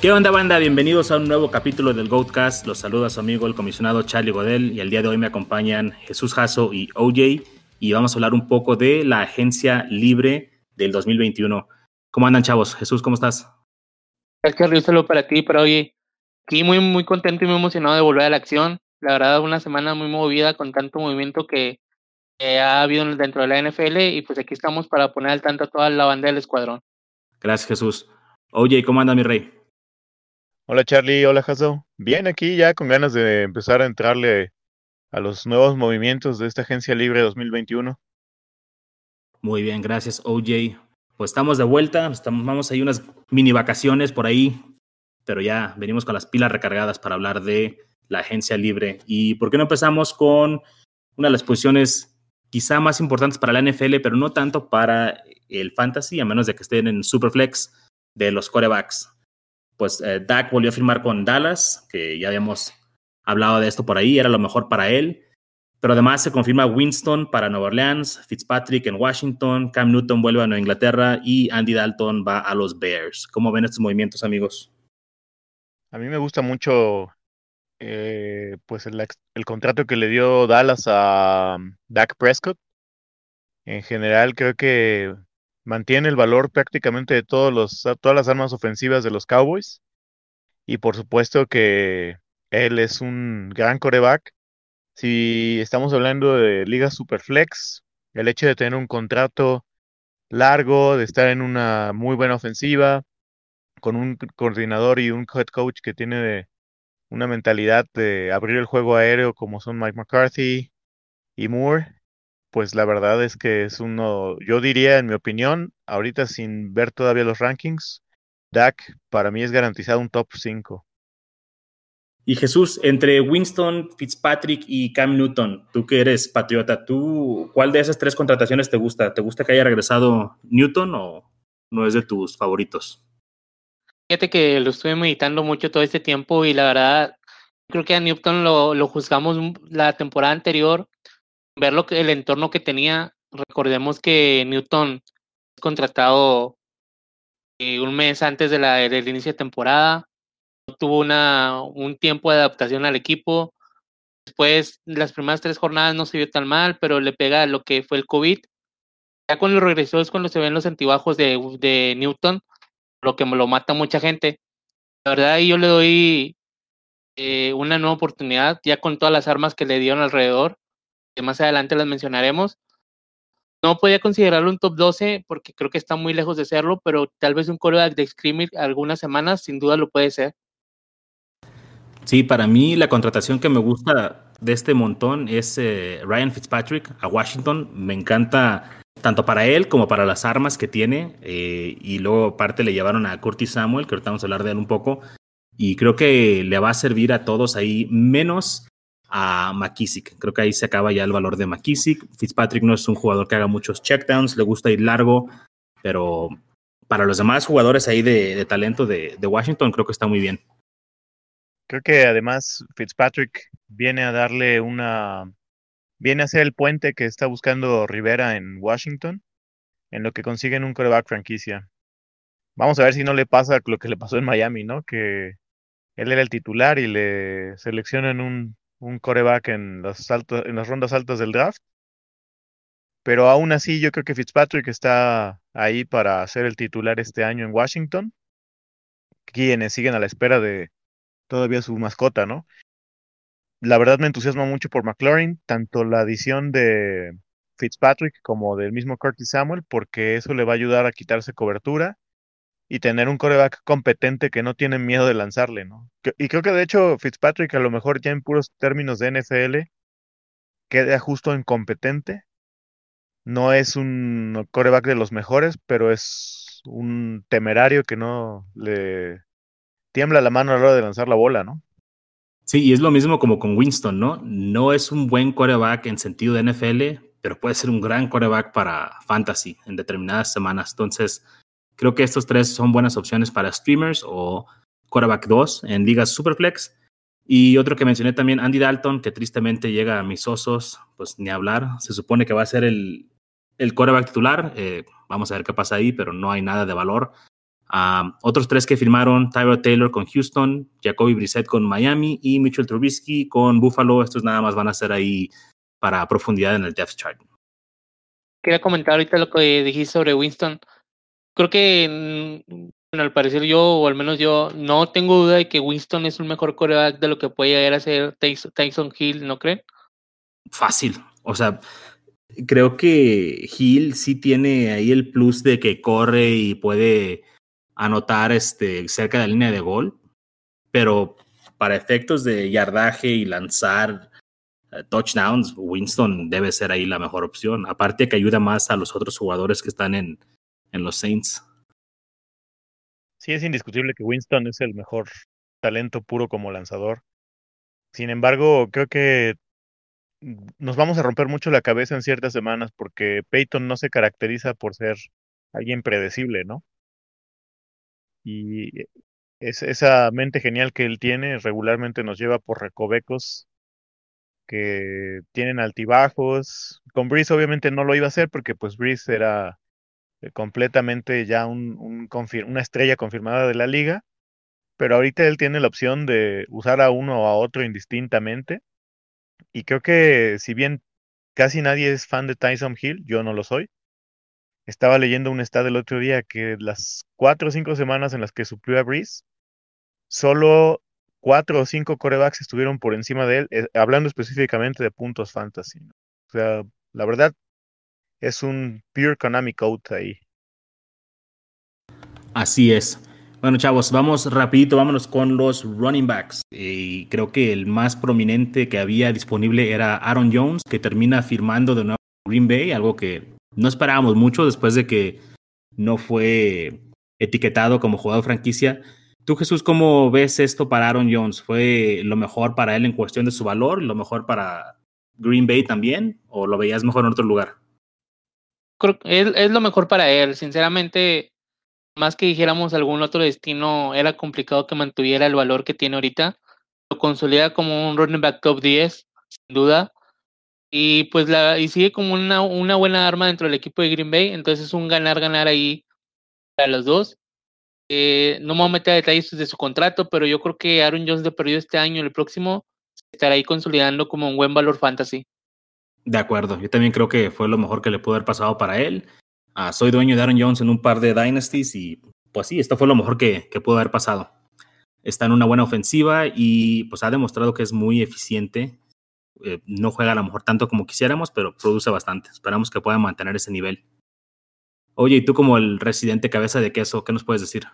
¿Qué onda, banda? Bienvenidos a un nuevo capítulo del Goatcast. Los saluda su amigo el comisionado Charlie Godel y el día de hoy me acompañan Jesús Jasso y OJ y vamos a hablar un poco de la agencia libre del 2021. ¿Cómo andan, chavos? Jesús, ¿cómo estás? Gracias, un saludo para ti, para hoy. Aquí muy, muy contento y muy emocionado de volver a la acción. La verdad, una semana muy movida con tanto movimiento que ha habido dentro de la NFL y pues aquí estamos para poner al tanto a toda la banda del escuadrón. Gracias, Jesús. Oye, ¿cómo anda mi rey? Hola Charlie, hola Jaso. Bien, aquí ya con ganas de empezar a entrarle a los nuevos movimientos de esta agencia libre 2021. Muy bien, gracias OJ. Pues estamos de vuelta, estamos, vamos a ir unas mini vacaciones por ahí, pero ya venimos con las pilas recargadas para hablar de la agencia libre. ¿Y por qué no empezamos con una de las posiciones quizá más importantes para la NFL, pero no tanto para el fantasy, a menos de que estén en Superflex de los corebacks? Pues eh, Dak volvió a firmar con Dallas, que ya habíamos hablado de esto por ahí, era lo mejor para él. Pero además se confirma Winston para Nueva Orleans, Fitzpatrick en Washington, Cam Newton vuelve a Nueva Inglaterra y Andy Dalton va a los Bears. ¿Cómo ven estos movimientos, amigos? A mí me gusta mucho eh, pues el, el, contrato que le dio Dallas a um, Dak Prescott. En general creo que mantiene el valor prácticamente de todos los, todas las armas ofensivas de los Cowboys. Y por supuesto que él es un gran coreback. Si estamos hablando de Liga Superflex, el hecho de tener un contrato largo, de estar en una muy buena ofensiva, con un coordinador y un head coach que tiene una mentalidad de abrir el juego aéreo como son Mike McCarthy y Moore, pues la verdad es que es uno, yo diría en mi opinión, ahorita sin ver todavía los rankings, Dak para mí es garantizado un top 5. Y Jesús, entre Winston, Fitzpatrick y Cam Newton, tú que eres patriota, ¿tú cuál de esas tres contrataciones te gusta? ¿Te gusta que haya regresado Newton o no es de tus favoritos? Fíjate que lo estuve meditando mucho todo este tiempo y la verdad creo que a Newton lo, lo juzgamos la temporada anterior ver lo que el entorno que tenía, recordemos que Newton contratado eh, un mes antes de la, del inicio de temporada, tuvo una, un tiempo de adaptación al equipo. Después, las primeras tres jornadas no se vio tan mal, pero le pega lo que fue el COVID. Ya cuando regresó es cuando se ven los antibajos de, de Newton, lo que lo mata mucha gente. La verdad, yo le doy eh, una nueva oportunidad, ya con todas las armas que le dieron alrededor más adelante las mencionaremos. No podía considerarlo un top 12 porque creo que está muy lejos de serlo, pero tal vez un coreback de scrimmage algunas semanas sin duda lo puede ser. Sí, para mí la contratación que me gusta de este montón es eh, Ryan Fitzpatrick a Washington. Me encanta tanto para él como para las armas que tiene. Eh, y luego aparte le llevaron a Curtis Samuel, que ahorita vamos a hablar de él un poco. Y creo que le va a servir a todos ahí, menos a McKissick. Creo que ahí se acaba ya el valor de McKissick. Fitzpatrick no es un jugador que haga muchos checkdowns, le gusta ir largo, pero para los demás jugadores ahí de, talento de, Washington creo que está muy bien. Creo que además Fitzpatrick viene a darle una... viene a ser el puente que está buscando Rivera en Washington, en lo que consiguen un coreback franquicia. Vamos a ver si no le pasa lo que le pasó en Miami, ¿no? Que él era el titular y le seleccionan un un coreback en las, en las rondas altas del draft. Pero aún así yo creo que Fitzpatrick está ahí para ser el titular este año en Washington. Quienes siguen a la espera de todavía su mascota, ¿no? La verdad me entusiasma mucho por McLaurin, tanto la adición de Fitzpatrick como del mismo Curtis Samuel, porque eso le va a ayudar a quitarse cobertura y tener un coreback competente que no tiene miedo de lanzarle, ¿no? Y creo que de hecho Fitzpatrick a lo mejor ya en puros términos de NFL queda justo incompetente. No es un coreback de los mejores, pero es un temerario que no le tiembla la mano a la hora de lanzar la bola, ¿no? Sí, y es lo mismo como con Winston, ¿no? No es un buen coreback en sentido de NFL, pero puede ser un gran coreback para fantasy en determinadas semanas. Entonces, Creo que estos tres son buenas opciones para streamers o quarterback 2 en ligas superflex. Y otro que mencioné también, Andy Dalton, que tristemente llega a mis osos, pues ni hablar. Se supone que va a ser el, el quarterback titular. Eh, vamos a ver qué pasa ahí, pero no hay nada de valor. Ah, otros tres que firmaron, Tyler Taylor con Houston, Jacoby Brissett con Miami y Mitchell Trubisky con Buffalo. Estos nada más van a ser ahí para profundidad en el depth chart. Quería comentar ahorita lo que dijiste sobre Winston. Creo que, al parecer yo, o al menos yo, no tengo duda de que Winston es un mejor coreback de lo que puede llegar a ser Tyson Hill, ¿no creen? Fácil. O sea, creo que Hill sí tiene ahí el plus de que corre y puede anotar este, cerca de la línea de gol, pero para efectos de yardaje y lanzar eh, touchdowns, Winston debe ser ahí la mejor opción. Aparte que ayuda más a los otros jugadores que están en, en los Saints. Sí, es indiscutible que Winston es el mejor talento puro como lanzador. Sin embargo, creo que nos vamos a romper mucho la cabeza en ciertas semanas porque Peyton no se caracteriza por ser alguien predecible, ¿no? Y es, esa mente genial que él tiene regularmente nos lleva por recovecos que tienen altibajos. Con Breeze obviamente no lo iba a hacer porque pues Breeze era completamente ya un, un una estrella confirmada de la liga, pero ahorita él tiene la opción de usar a uno o a otro indistintamente. Y creo que si bien casi nadie es fan de Tyson Hill, yo no lo soy, estaba leyendo un estado el otro día que las cuatro o cinco semanas en las que suplió a Breeze, solo cuatro o cinco corebacks estuvieron por encima de él, eh, hablando específicamente de puntos fantasy. O sea, la verdad es un pure Konami code ahí. Así es. Bueno, chavos, vamos rapidito, vámonos con los running backs. Y creo que el más prominente que había disponible era Aaron Jones, que termina firmando de nuevo Green Bay, algo que no esperábamos mucho después de que no fue etiquetado como jugador franquicia. Tú, Jesús, ¿cómo ves esto para Aaron Jones? ¿Fue lo mejor para él en cuestión de su valor? ¿Lo mejor para Green Bay también? ¿O lo veías mejor en otro lugar? Creo que es, lo mejor para él. Sinceramente, más que dijéramos algún otro destino, era complicado que mantuviera el valor que tiene ahorita. Lo consolida como un running back top 10, sin duda y pues la y sigue como una, una buena arma dentro del equipo de Green Bay, entonces es un ganar-ganar ahí para los dos. Eh, no me voy a meter a detalles de su contrato, pero yo creo que Aaron Jones de perdido este año, el próximo, estará ahí consolidando como un buen valor fantasy. De acuerdo, yo también creo que fue lo mejor que le pudo haber pasado para él. Ah, soy dueño de Aaron Jones en un par de Dynasties y pues sí, esto fue lo mejor que, que pudo haber pasado. Está en una buena ofensiva y pues ha demostrado que es muy eficiente eh, no juega a lo mejor tanto como quisiéramos, pero produce bastante. Esperamos que pueda mantener ese nivel. Oye, y tú como el residente cabeza de queso, ¿qué nos puedes decir?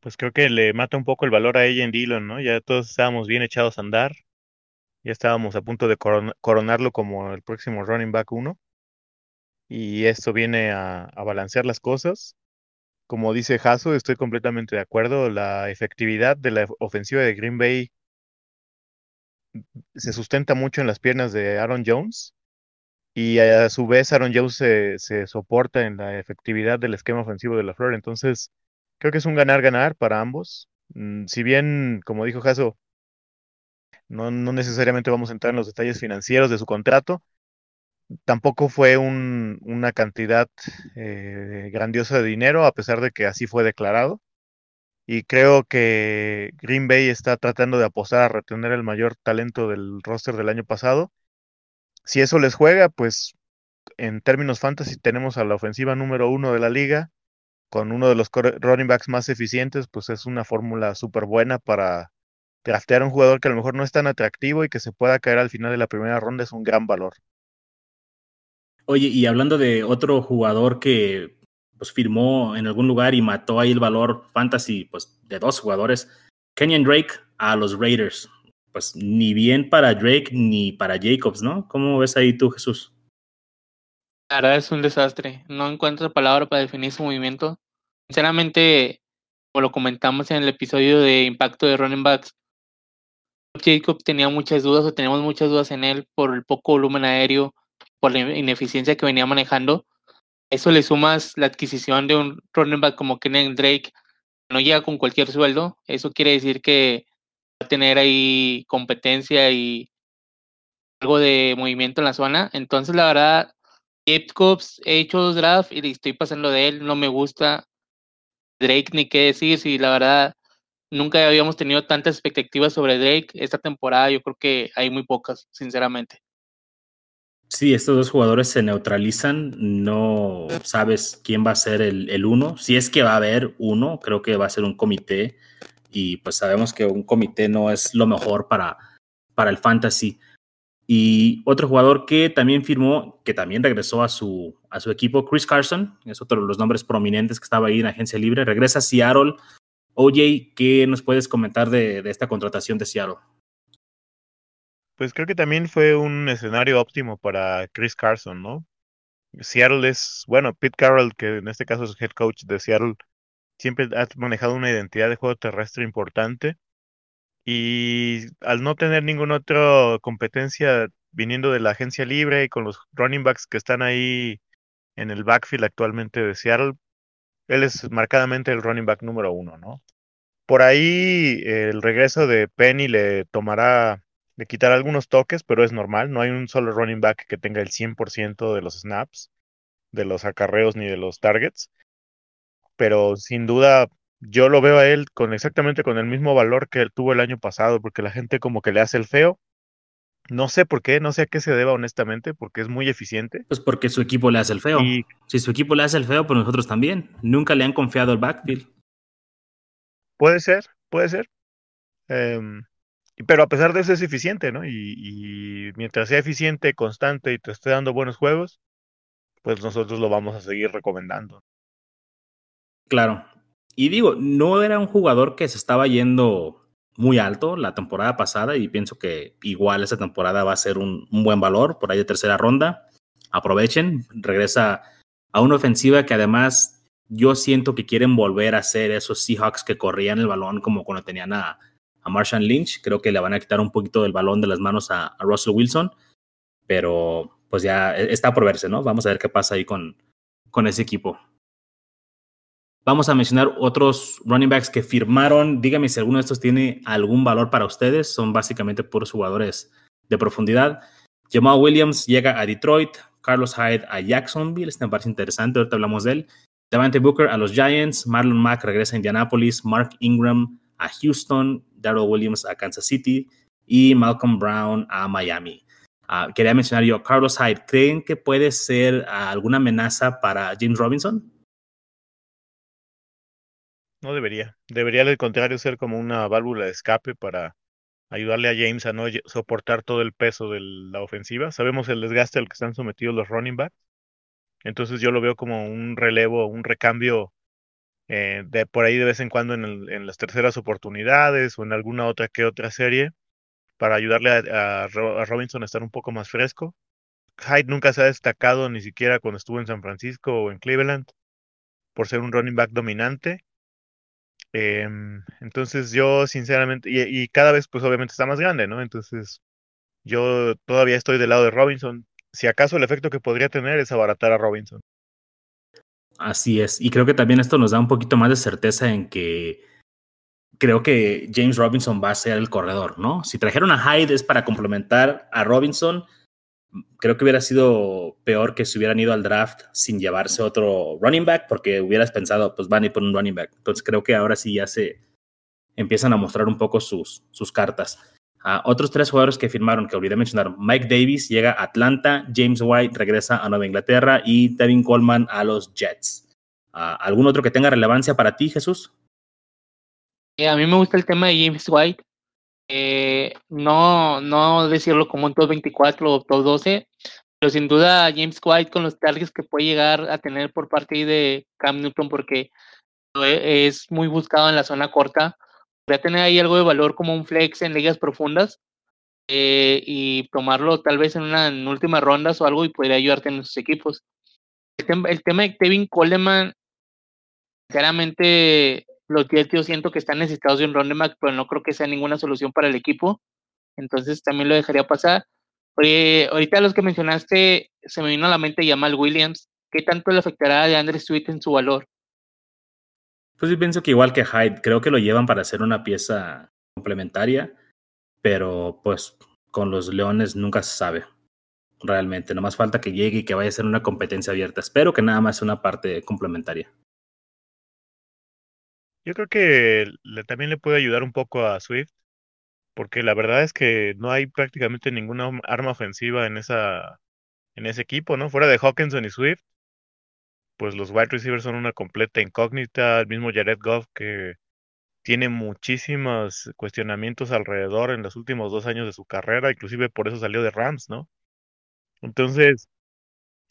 Pues creo que le mata un poco el valor a ella en Dillon, ¿no? Ya todos estábamos bien echados a andar. Ya estábamos a punto de coronarlo como el próximo running back 1. Y esto viene a, balancear las cosas. Como dice Jaso, estoy completamente de acuerdo. La efectividad de la ofensiva de Green Bay se sustenta mucho en las piernas de Aaron Jones y a su vez Aaron Jones se, se soporta en la efectividad del esquema ofensivo de la Flor. Entonces, creo que es un ganar-ganar para ambos. Mm, si bien, como dijo Jaso, no, necesariamente vamos a entrar en los detalles financieros de su contrato, tampoco fue un, una cantidad eh, grandiosa de dinero, a pesar de que así fue declarado y creo que Green Bay está tratando de apostar a retener el mayor talento del roster del año pasado. Si eso les juega, pues en términos fantasy tenemos a la ofensiva número uno de la liga, con uno de los running backs más eficientes, pues es una fórmula súper buena para draftear un jugador que a lo mejor no es tan atractivo y que se pueda caer al final de la primera ronda es un gran valor. Oye, y hablando de otro jugador que pues firmó en algún lugar y mató ahí el valor fantasy pues de dos jugadores, Kenyon Drake a los Raiders. Pues ni bien para Drake ni para Jacobs, ¿no? ¿Cómo ves ahí tú, Jesús? La verdad es un desastre. No encuentro palabra para definir su movimiento. Sinceramente, como lo comentamos en el episodio de impacto de running backs, Jacobs tenía muchas dudas o tenemos muchas dudas en él por el poco volumen aéreo, por la ineficiencia que venía manejando eso le sumas la adquisición de un running back como Kenny Drake, no llega con cualquier sueldo. Eso quiere decir que va a tener ahí competencia y algo de movimiento en la zona. Entonces, la verdad, Jacobs he hecho dos drafts y estoy pasando de él, no me gusta. Drake ni qué decir, si la verdad nunca habíamos tenido tantas expectativas sobre Drake. Esta temporada yo creo que hay muy pocas, sinceramente. Sí, estos dos jugadores se neutralizan, no sabes quién va a ser el, el, uno. Si es que va a haber uno, creo que va a ser un comité y pues sabemos que un comité no es lo mejor para, para el fantasy. Y otro jugador que también firmó, que también regresó a su, a su equipo, Chris Carson, es otro de los nombres prominentes que estaba ahí en agencia libre, regresa a Seattle. OJ, ¿qué nos puedes comentar de, de esta contratación de Seattle? Pues creo que también fue un escenario óptimo para Chris Carson, ¿no? Seattle es, bueno, Pete Carroll, que en este caso es head coach de Seattle, siempre ha manejado una identidad de juego terrestre importante y al no tener ninguna otra competencia viniendo de la agencia libre y con los running backs que están ahí en el backfield actualmente de Seattle, él es marcadamente el running back número uno, ¿no? Por ahí el regreso de Penny le tomará de quitar algunos toques, pero es normal. No hay un solo running back que tenga el 100% de los snaps, de los acarreos ni de los targets. Pero sin duda, yo lo veo a él con exactamente con el mismo valor que tuvo el año pasado, porque la gente como que le hace el feo. No sé por qué, no sé a qué se deba honestamente, porque es muy eficiente. Pues porque su equipo le hace el feo. Y... Si su equipo le hace el feo, pues nosotros también. Nunca le han confiado el backfield. Puede ser, puede ser. Eh, pero a pesar de eso es eficiente, ¿no? Y, y, mientras sea eficiente, constante y te esté dando buenos juegos, pues nosotros lo vamos a seguir recomendando. Claro. Y digo, no era un jugador que se estaba yendo muy alto la temporada pasada y pienso que igual esa temporada va a ser un, un buen valor por ahí de tercera ronda. Aprovechen, regresa a una ofensiva que además yo siento que quieren volver a ser esos Seahawks que corrían el balón como cuando tenían a a Marshawn Lynch. Creo que le van a quitar un poquito del balón de las manos a, a, Russell Wilson, pero pues ya e, está por verse, ¿no? Vamos a ver qué pasa ahí con, con ese equipo. Vamos a mencionar otros running backs que firmaron. Dígame si alguno de estos tiene algún valor para ustedes. Son básicamente puros jugadores de profundidad. Jamal Williams llega a Detroit. Carlos Hyde a Jacksonville. Este me parece interesante. Ahorita hablamos de él. Devante Booker a los Giants. Marlon Mack regresa a Indianapolis. Mark Ingram a Houston, Darrell Williams a Kansas City y Malcolm Brown a Miami. Uh, quería mencionar yo, Carlos Hyde, ¿creen que puede ser alguna amenaza para James Robinson? No debería. Debería al contrario ser como una válvula de escape para ayudarle a James a no soportar todo el peso de la ofensiva. Sabemos el desgaste al que están sometidos los running backs. Entonces yo lo veo como un relevo, un recambio eh, de por ahí de vez en cuando en, el, en, las terceras oportunidades o en alguna otra que otra serie para ayudarle a, a, a, Robinson a estar un poco más fresco. Hyde nunca se ha destacado ni siquiera cuando estuvo en San Francisco o en Cleveland por ser un running back dominante. Eh, entonces yo sinceramente, y, y, cada vez pues obviamente está más grande, ¿no? Entonces yo todavía estoy del lado de Robinson. Si acaso el efecto que podría tener es abaratar a Robinson. Así es. Y creo que también esto nos da un poquito más de certeza en que creo que James Robinson va a ser el corredor, ¿no? Si trajeron a Hyde es para complementar a Robinson. Creo que hubiera sido peor que se hubieran ido al draft sin llevarse otro running back, porque hubieras pensado, pues van a ir por un running back. Entonces creo que ahora sí ya se empiezan a mostrar un poco sus, sus cartas. Otros tres jugadores que firmaron, que olvidé mencionar, Mike Davis llega a Atlanta, James White regresa a Nueva Inglaterra y Tevin Coleman a los Jets. Uh, ¿Algún otro que tenga relevancia para ti, Jesús? Eh, a mí me gusta el tema de James White. Eh, no, no decirlo como un top 24 o top 12, pero sin duda James White con los targets que puede llegar a tener por parte de Cam Newton porque es muy buscado en la zona corta podría tener ahí algo de valor como un flex en ligas profundas eh, y tomarlo tal vez en una en últimas rondas o algo y podría ayudarte en sus equipos. El, tem el tema de Kevin Coleman, sinceramente, los Jets yo siento que están necesitados de un running pero no creo que sea ninguna solución para el equipo. Entonces también lo dejaría pasar. Ahorita los que mencionaste, se me vino a la mente Jamal Williams. ¿Qué tanto le afectará a Andre Sweet en su valor? Pues yo pienso que igual que Hyde, creo que lo llevan para hacer una pieza complementaria, pero pues con los Leones nunca se sabe realmente. No más falta que llegue y que vaya a ser una competencia abierta. Espero que nada más sea una parte complementaria. Yo creo que también le puede ayudar un poco a Swift, porque la verdad es que no hay prácticamente ninguna arma ofensiva en esa en ese equipo, ¿no? Fuera de Hawkinson y Swift, pues los wide receivers son una completa incógnita, el mismo Jared Goff que tiene muchísimos cuestionamientos alrededor en los últimos dos años de su carrera, inclusive por eso salió de Rams, ¿no? Entonces,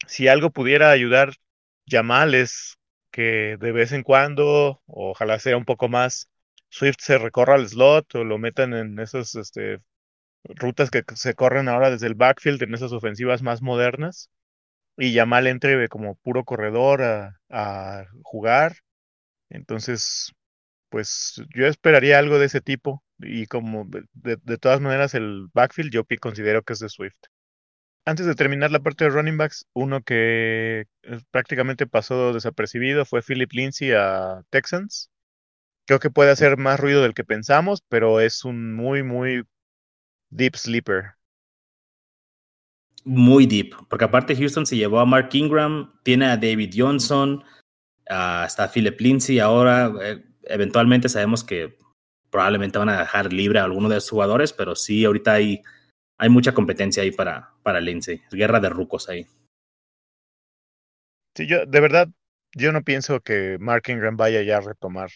si algo pudiera ayudar Jamal es que de vez en cuando, ojalá sea un poco más, Swift se recorra al slot o lo metan en esas este, rutas que se corren ahora desde el backfield, en esas ofensivas más modernas, y Yamal entre como puro corredor a, a jugar. Entonces, pues yo esperaría algo de ese tipo y como de, de, todas maneras el backfield yo considero que es de Swift. Antes de terminar la parte de running backs, uno que eh, prácticamente pasó desapercibido fue Philip Lindsay a Texans. Creo que puede hacer más ruido del que pensamos, pero es un muy, muy deep sleeper. Muy deep, porque aparte Houston se llevó a Mark Ingram, tiene a David Johnson, hasta Philip Lindsay. Ahora, eh, eventualmente sabemos que probablemente van a dejar libre a alguno de los jugadores, pero sí, ahorita hay hay mucha competencia ahí para, para Lindsay. Guerra de rucos ahí. Sí, yo, de verdad, yo no pienso que Mark Ingram vaya ya a retomar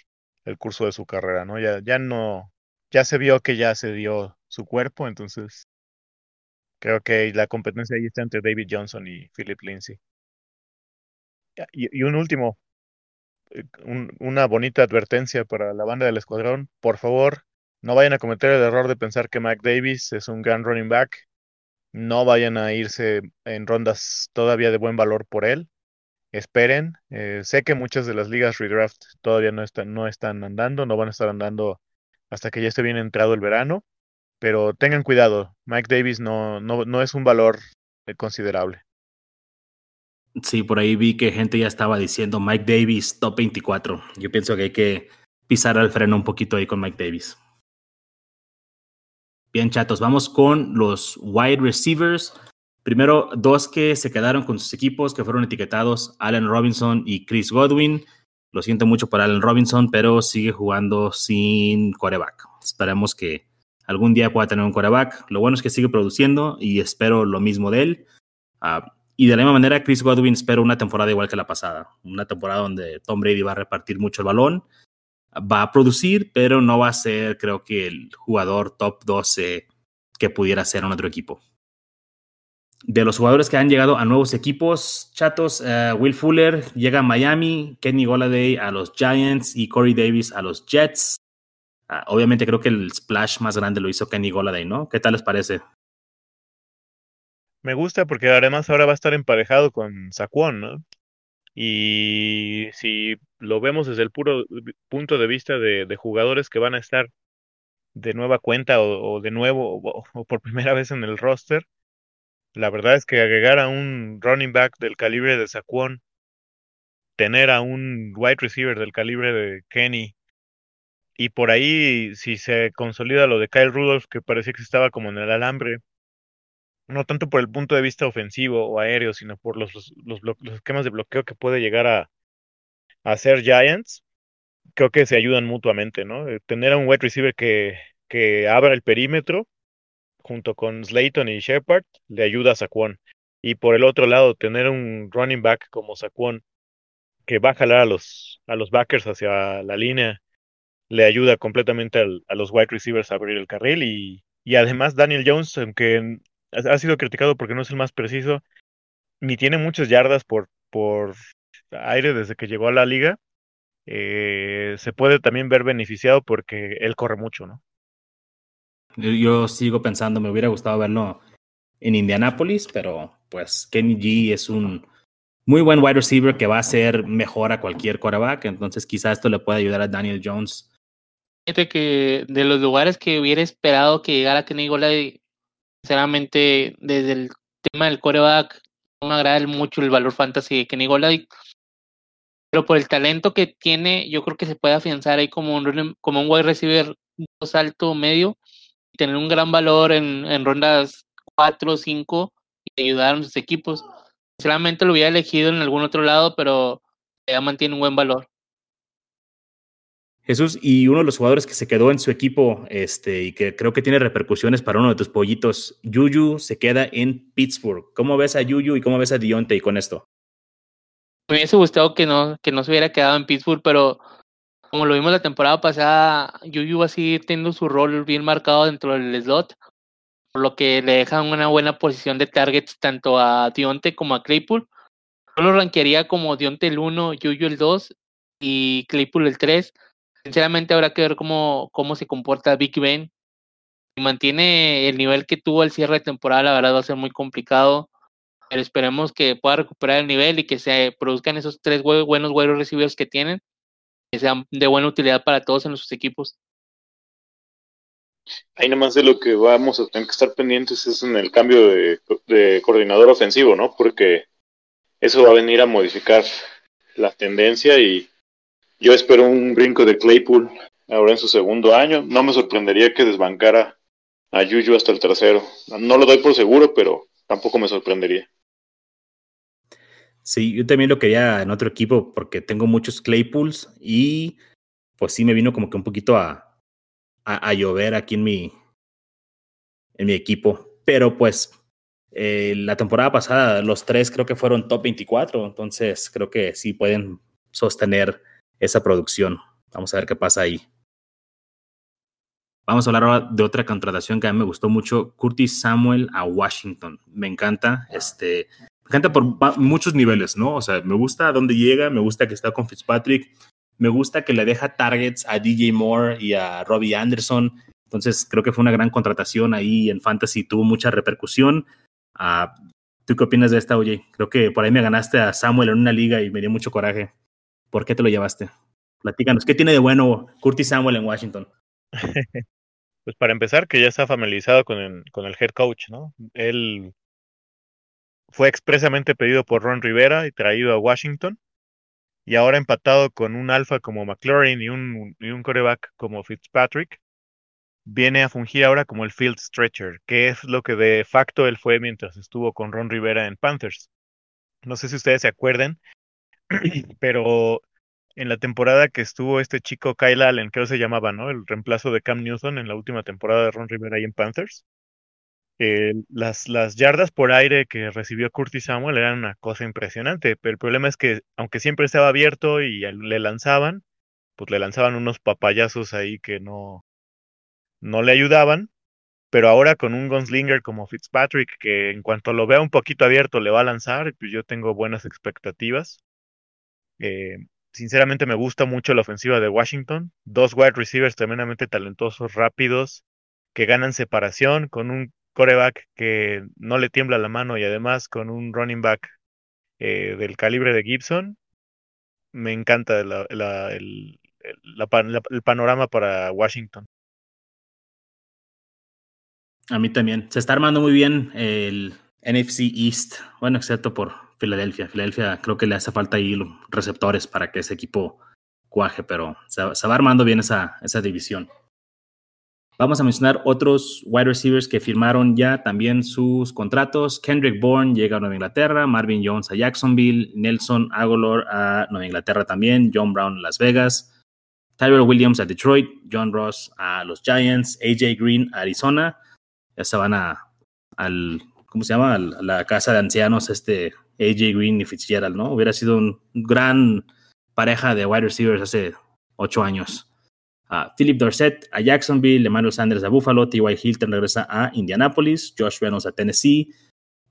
el curso de su carrera, ¿no? Ya, ya no, ya se vio que ya se dio su cuerpo, entonces creo que la competencia ahí está entre David Johnson y Philip Lindsay. Y, y un último, eh, un, una bonita advertencia para la banda del escuadrón. Por favor, no vayan a cometer el error de pensar que Mac Davis es un gran running back. No vayan a irse en rondas todavía de buen valor por él. Esperen. Eh, sé que muchas de las ligas redraft todavía no están, no están andando, no van a estar andando hasta que ya esté bien entrado el verano. Pero tengan cuidado, Mike Davis no, no, no es un valor considerable. Sí, por ahí vi que gente ya estaba diciendo Mike Davis top 24. Yo pienso que hay que pisar el freno un poquito ahí con Mike Davis. Bien, chatos, vamos con los wide receivers. Primero, dos que se quedaron con sus equipos, que fueron etiquetados, Allen Robinson y Chris Godwin. Lo siento mucho por Allen Robinson, pero sigue jugando sin coreback. Esperemos que algún día pueda tener un coreback. Lo bueno es que sigue produciendo y espero lo mismo de él. Uh, y de la misma manera, Chris Godwin espero una temporada igual que la pasada. Una temporada donde Tom Brady va a repartir mucho el balón va a producir, pero no va a ser, creo que, el jugador top 12 que pudiera ser en otro equipo. De los jugadores que han llegado a nuevos equipos, chatos, uh, Will Fuller llega a Miami, Kenny Goladay a los Giants y Corey Davis a los Jets. Uh, obviamente creo que el splash más grande lo hizo Kenny Goladay, ¿no? ¿Qué tal les parece? Me gusta porque además ahora va a estar emparejado con Saquon, ¿no? Y si lo vemos desde el puro punto de vista de, jugadores que van a estar de nueva cuenta o, o de nuevo o, o, por primera vez en el roster, la verdad es que agregar a un running back del calibre de Saquon, tener a un wide receiver del calibre de Kenny, y por ahí si se consolida lo de Kyle Rudolph, que parecía que estaba como en el alambre, no tanto por el punto de vista ofensivo o aéreo, sino por los, los, esquemas de bloqueo que puede llegar a, hacer Giants, creo que se ayudan mutuamente, ¿no? Eh, tener a un wide receiver que, que abra el perímetro junto con Slayton y Shepard le ayuda a Saquon. Y por el otro lado, tener un running back como Saquon que va a jalar a los, a los backers hacia la línea, le ayuda completamente a los wide receivers a abrir el carril. Y, y además Daniel Jones, aunque ha sido criticado porque no es el más preciso, ni tiene muchas yardas por, por aire desde que llegó a la liga, eh, se puede también ver beneficiado porque él corre mucho, ¿no? Yo sigo pensando, me hubiera gustado verlo en Indianápolis, pero pues Kenny G es un muy buen wide receiver que va a ser mejor a cualquier quarterback, entonces quizá esto le pueda ayudar a Daniel Jones. Fíjate que de los lugares que hubiera esperado que llegara Kenny Golay, sinceramente, desde el tema del quarterback, no me agrada mucho el valor fantasy de Kenny Golay, pero por el talento que tiene, yo creo que se puede afianzar ahí como un, como un wide receiver dos alto medio y tener un gran valor en, en rondas 4 o 5 y ayudar a sus equipos. Sinceramente lo hubiera elegido en algún otro lado, pero ya mantiene un buen valor. Jesús, y uno de los jugadores que se quedó en su equipo este, y que creo que tiene repercusiones para uno de tus pollitos, Yuyu se queda en Pittsburgh. ¿Cómo ves a Yuyu y cómo ves a Dionte con esto? Me hubiese gustado que no, que no se hubiera quedado en Pittsburgh, pero como lo vimos la temporada pasada, Yuyu va a seguir teniendo su rol bien marcado dentro del slot, por lo que le deja una buena posición de targets tanto a Dionte como a Claypool. Yo lo rankearía como Dionte el 1, Yuyu el 2 y Claypool el 3. Sinceramente habrá que ver cómo, cómo se comporta Big Ben. Si mantiene el nivel que tuvo al cierre de temporada, la verdad va a ser muy complicado. Pero esperemos que pueda recuperar el nivel y que se produzcan esos tres buenos buenos recibidos que tienen que sean de buena utilidad para todos en nuestros equipos. Ahí nomás de lo que vamos a tener que estar pendientes es en el cambio de, coordinador ofensivo, ¿no? Porque eso va a venir a modificar la tendencia y yo espero un brinco de Claypool ahora en su segundo año. No me sorprendería que desbancara a Yuyu hasta el tercero. No lo doy por seguro, pero tampoco me sorprendería. Sí, yo también lo quería en otro equipo porque tengo muchos Claypools y pues sí me vino como que un poquito a, a, llover aquí en mi, en mi equipo. Pero pues eh, la temporada pasada los tres creo que fueron top 24, entonces creo que sí pueden sostener esa producción. Vamos a ver qué pasa ahí. Vamos a hablar ahora de otra contratación que a mí me gustó mucho, Curtis Samuel a Washington. Me encanta, este, me encanta por muchos niveles, ¿no? O sea, me gusta dónde llega, me gusta que está con Fitzpatrick, me gusta que le deja targets a DJ Moore y a Robbie Anderson. Entonces, creo que fue una gran contratación ahí en Fantasy, tuvo mucha repercusión. Uh, ¿Tú qué opinas de esta, oye? Creo que por ahí me ganaste a Samuel en una liga y me dio mucho coraje. ¿Por qué te lo llevaste? Platícanos, ¿qué tiene de bueno Curtis Samuel en Washington? Pues para empezar, que ya está familiarizado con el, con el head coach, ¿no? Él fue expresamente pedido por Ron Rivera y traído a Washington. Y ahora empatado con un alfa como McLaurin y un, y un coreback como Fitzpatrick, viene a fungir ahora como el field stretcher, que es lo que de facto él fue mientras estuvo con Ron Rivera en Panthers. No sé si ustedes se acuerdan, pero en la temporada que estuvo este chico Kyle Allen, que se llamaba, ¿no? El reemplazo de Cam Newton en la última temporada de Ron Rivera ahí en Panthers. Eh, las, las yardas por aire que recibió Curtis Samuel eran una cosa impresionante, pero el problema es que aunque siempre estaba abierto y le lanzaban, pues le lanzaban unos papayazos ahí que no, no le ayudaban, pero ahora con un gunslinger como Fitzpatrick, que en cuanto lo vea un poquito abierto le va a lanzar, pues yo tengo buenas expectativas. Eh, sinceramente me gusta mucho la ofensiva de Washington, dos wide receivers tremendamente talentosos, rápidos, que ganan separación con un coreback que no le tiembla la mano y además con un running back eh, del calibre de Gibson, me encanta el, el panorama para Washington. A mí también. Se está armando muy bien el NFC East, bueno, excepto por Filadelfia. Filadelfia creo que le hace falta ahí receptores para que ese equipo cuaje, pero se, va armando bien esa, esa división. Vamos a mencionar otros wide receivers que firmaron ya también sus contratos. Kendrick Bourne llega a Nueva Inglaterra, Marvin Jones a Jacksonville, Nelson Aguilar a Nueva Inglaterra también, John Brown a Las Vegas, Tyrell Williams a Detroit, John Ross a los Giants, AJ Green a Arizona. Ya se van a al, ¿cómo se llama? La casa de ancianos, este AJ Green y Fitzgerald, ¿no? Hubiera sido un gran pareja de wide receivers hace ocho años a Philip Dorset a Jacksonville, Emmanuel Sanders a Buffalo, T.Y. Hilton regresa a Indianapolis, Josh Reynolds a Tennessee,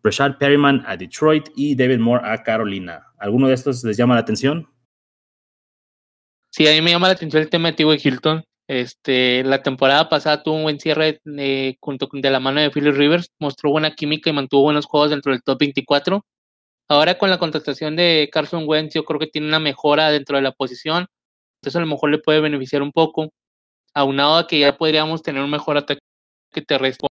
Rashad Perryman a Detroit y David Moore a Carolina. ¿Alguno de estos les llama la atención? Sí, a mí me llama la atención el tema de T.Y. Hilton. Este, la temporada pasada tuvo un buen cierre eh, junto de la mano de Philip Rivers, mostró buena química y mantuvo buenos juegos dentro del top 24. Ahora con la contratación de Carson Wentz, yo creo que tiene una mejora dentro de la posición entonces a lo mejor le puede beneficiar un poco, aunado a que ya podríamos tener un mejor ataque terrestre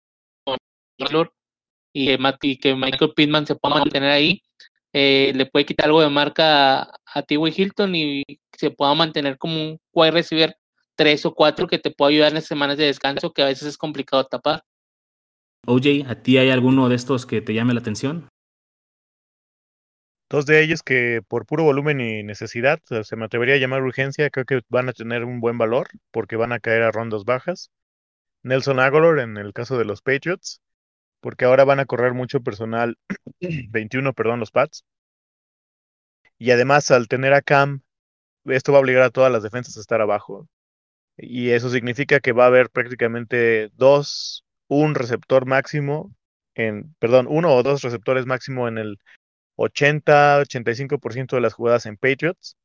y que, y que Michael Pittman se pueda mantener ahí, eh, le puede quitar algo de marca a, a. Hilton y se pueda mantener como un wide receiver tres o cuatro que te pueda ayudar en las semanas de descanso que a veces es complicado tapar. OJ, ¿a ti hay alguno de estos que te llame la atención? Dos de ellos que por puro volumen y necesidad, se me atrevería a llamar urgencia, creo que van a tener un buen valor porque van a caer a rondas bajas. Nelson Aguilar en el caso de los Patriots, porque ahora van a correr mucho personal 21, perdón, los Pats. Y además al tener a Cam, esto va a obligar a todas las defensas a estar abajo. Y eso significa que va a haber prácticamente dos, un receptor máximo en, perdón, uno o dos receptores máximo en el 80-85% de las jugadas en Patriots.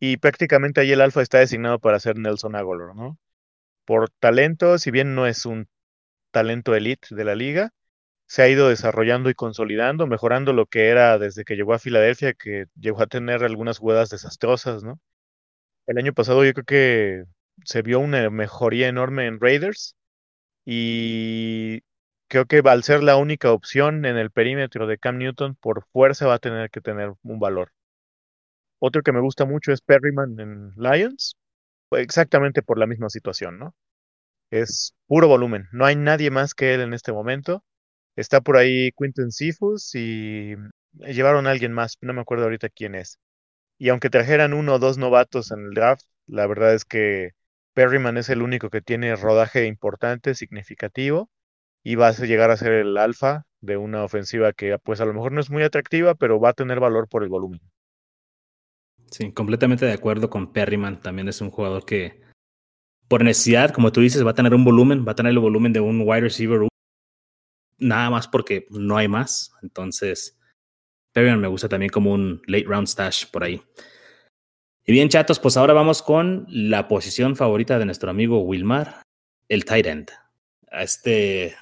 Y prácticamente ahí el alfa está designado para ser Nelson Aguilar, ¿no? Por talento, si bien no es un talento elite de la liga, se ha ido desarrollando y consolidando, mejorando lo que era desde que llegó a Filadelfia, que llegó a tener algunas jugadas desastrosas, ¿no? El año pasado yo creo que se vio una mejoría enorme en Raiders y creo que al ser la única opción en el perímetro de Cam Newton, por fuerza va a tener que tener un valor. Otro que me gusta mucho es Perryman en Lions, exactamente por la misma situación, ¿no? Es puro volumen, no hay nadie más que él en este momento. Está por ahí Quinton Cephus y llevaron a alguien más, no me acuerdo ahorita quién es. Y aunque trajeran uno o dos novatos en el draft, la verdad es que Perryman es el único que tiene rodaje importante, significativo y va a llegar a ser el alfa de una ofensiva que pues a lo mejor no es muy atractiva, pero va a tener valor por el volumen. Sí, completamente de acuerdo con Perryman. También es un jugador que, por necesidad, como tú dices, va a tener un volumen, va a tener el volumen de un wide receiver, nada más porque no hay más. Entonces, Perryman me gusta también como un late round stash por ahí. Y bien, chatos, pues ahora vamos con la posición favorita de nuestro amigo Wilmar, el tight end. Este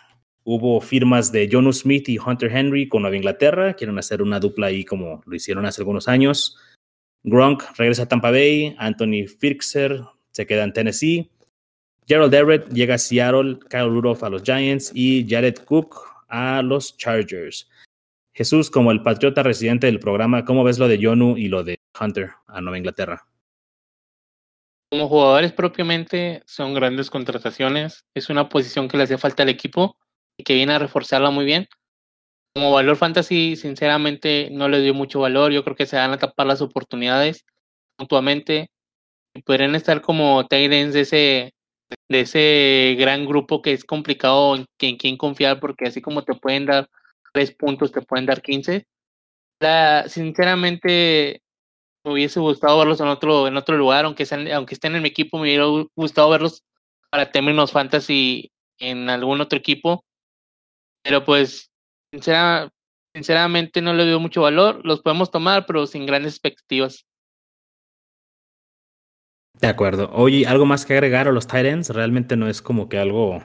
Hubo firmas de Jonu Smith y Hunter Henry con Nueva Inglaterra. Quieren hacer una dupla ahí como lo hicieron hace algunos años. Gronk regresa a Tampa Bay. Anthony Firkser se queda en Tennessee. Gerald Everett llega a Seattle. Kyle Rudolph a los Giants. Y Jared Cook a los Chargers. Jesús, como el patriota residente del programa, ¿cómo ves lo de Jonu y lo de Hunter a Nueva Inglaterra? Como jugadores propiamente son grandes contrataciones. Es una posición que le hace falta al equipo y que viene a reforzarla muy bien. Como valor fantasy, sinceramente, no le dio mucho valor. Yo creo que se van a tapar las oportunidades mutuamente. Podrían estar como Tyrens de ese, de ese gran grupo que es complicado en, en quién confiar, porque así como te pueden dar tres puntos, te pueden dar 15. La, sinceramente, me hubiese gustado verlos en otro, en otro lugar, aunque, sean, aunque estén en mi equipo, me hubiera gustado verlos para términos fantasy en algún otro equipo. Pero pues, sinceramente no le veo mucho valor. Los podemos tomar, pero sin grandes expectativas. De acuerdo. Oye, ¿algo más que agregar a los Titans? Realmente no es como que algo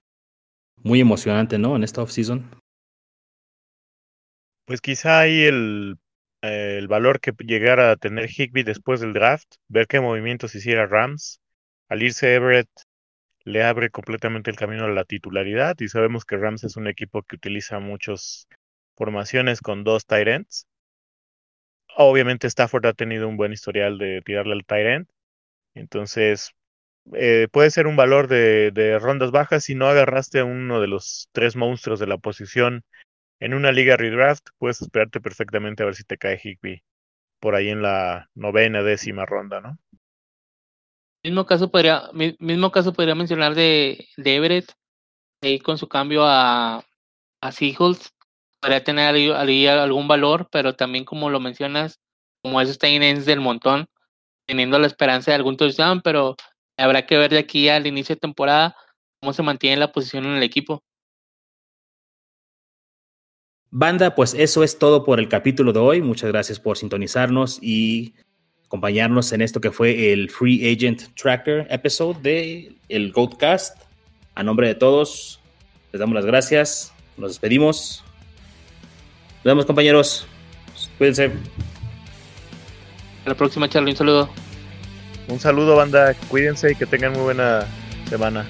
muy emocionante, ¿no? En esta offseason. Pues quizá ahí el, el valor que llegara a tener Higby después del draft, ver qué movimientos hiciera Rams. Al irse Everett, le abre completamente el camino a la titularidad y sabemos que Rams es un equipo que utiliza muchas formaciones con dos tight ends. Obviamente Stafford ha tenido un buen historial de tirarle al tight end, entonces eh, puede ser un valor de, de, rondas bajas si no agarraste a uno de los tres monstruos de la posición en una liga redraft, puedes esperarte perfectamente a ver si te cae Higby por ahí en la novena, décima ronda, ¿no? Mismo caso podría, mismo caso podría mencionar de, Everett, ahí con su cambio a, a Seahawks, podría tener ahí, algún valor, pero también como lo mencionas, como esos ends del montón, teniendo la esperanza de algún touchdown, pero habrá que ver de aquí al inicio de temporada cómo se mantiene la posición en el equipo. Banda, pues eso es todo por el capítulo de hoy. Muchas gracias por sintonizarnos y acompañarnos en esto que fue el Free Agent Tracker episode de el Goatcast. A nombre de todos, les damos las gracias, nos despedimos. Nos vemos, compañeros. Cuídense. La próxima, Charlie. Un saludo. Un saludo, banda. Cuídense y que tengan muy buena semana.